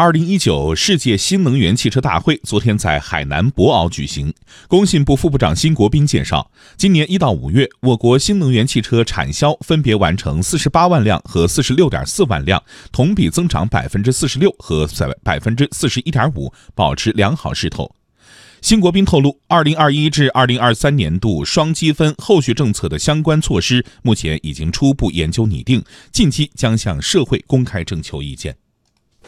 二零一九世界新能源汽车大会昨天在海南博鳌举行。工信部副部长辛国斌介绍，今年一到五月，我国新能源汽车产销分别完成四十八万辆和四十六点四万辆，同比增长百分之四十六和百百分之四十一点五，保持良好势头。辛国斌透露，二零二一至二零二三年度双积分后续政策的相关措施，目前已经初步研究拟定，近期将向社会公开征求意见。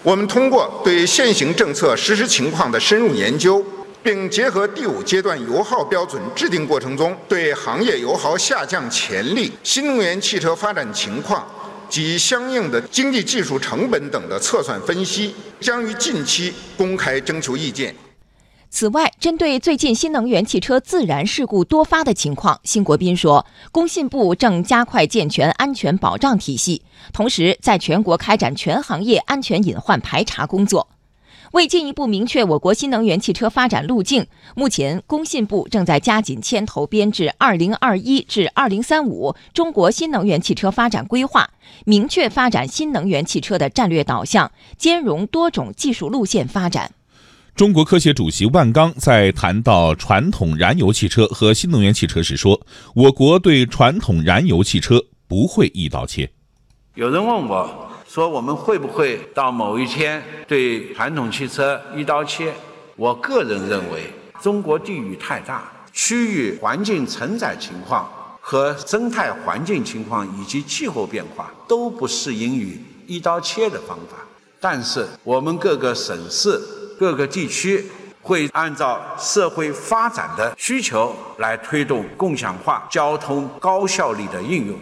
我们通过对现行政策实施情况的深入研究，并结合第五阶段油耗标准制定过程中对行业油耗下降潜力、新能源汽车发展情况及相应的经济技术成本等的测算分析，将于近期公开征求意见。此外，针对最近新能源汽车自燃事故多发的情况，辛国斌说，工信部正加快健全安全保障体系，同时在全国开展全行业安全隐患排查工作。为进一步明确我国新能源汽车发展路径，目前工信部正在加紧牵头编制二零二一至二零三五中国新能源汽车发展规划，明确发展新能源汽车的战略导向，兼容多种技术路线发展。中国科协主席万钢在谈到传统燃油汽车和新能源汽车时说：“我国对传统燃油汽车不会一刀切。”有人问我说：“我们会不会到某一天对传统汽车一刀切？”我个人认为，中国地域太大，区域环境承载情况和生态环境情况以及气候变化都不适应于一刀切的方法。但是，我们各个省市。各个地区会按照社会发展的需求来推动共享化交通高效率的应用。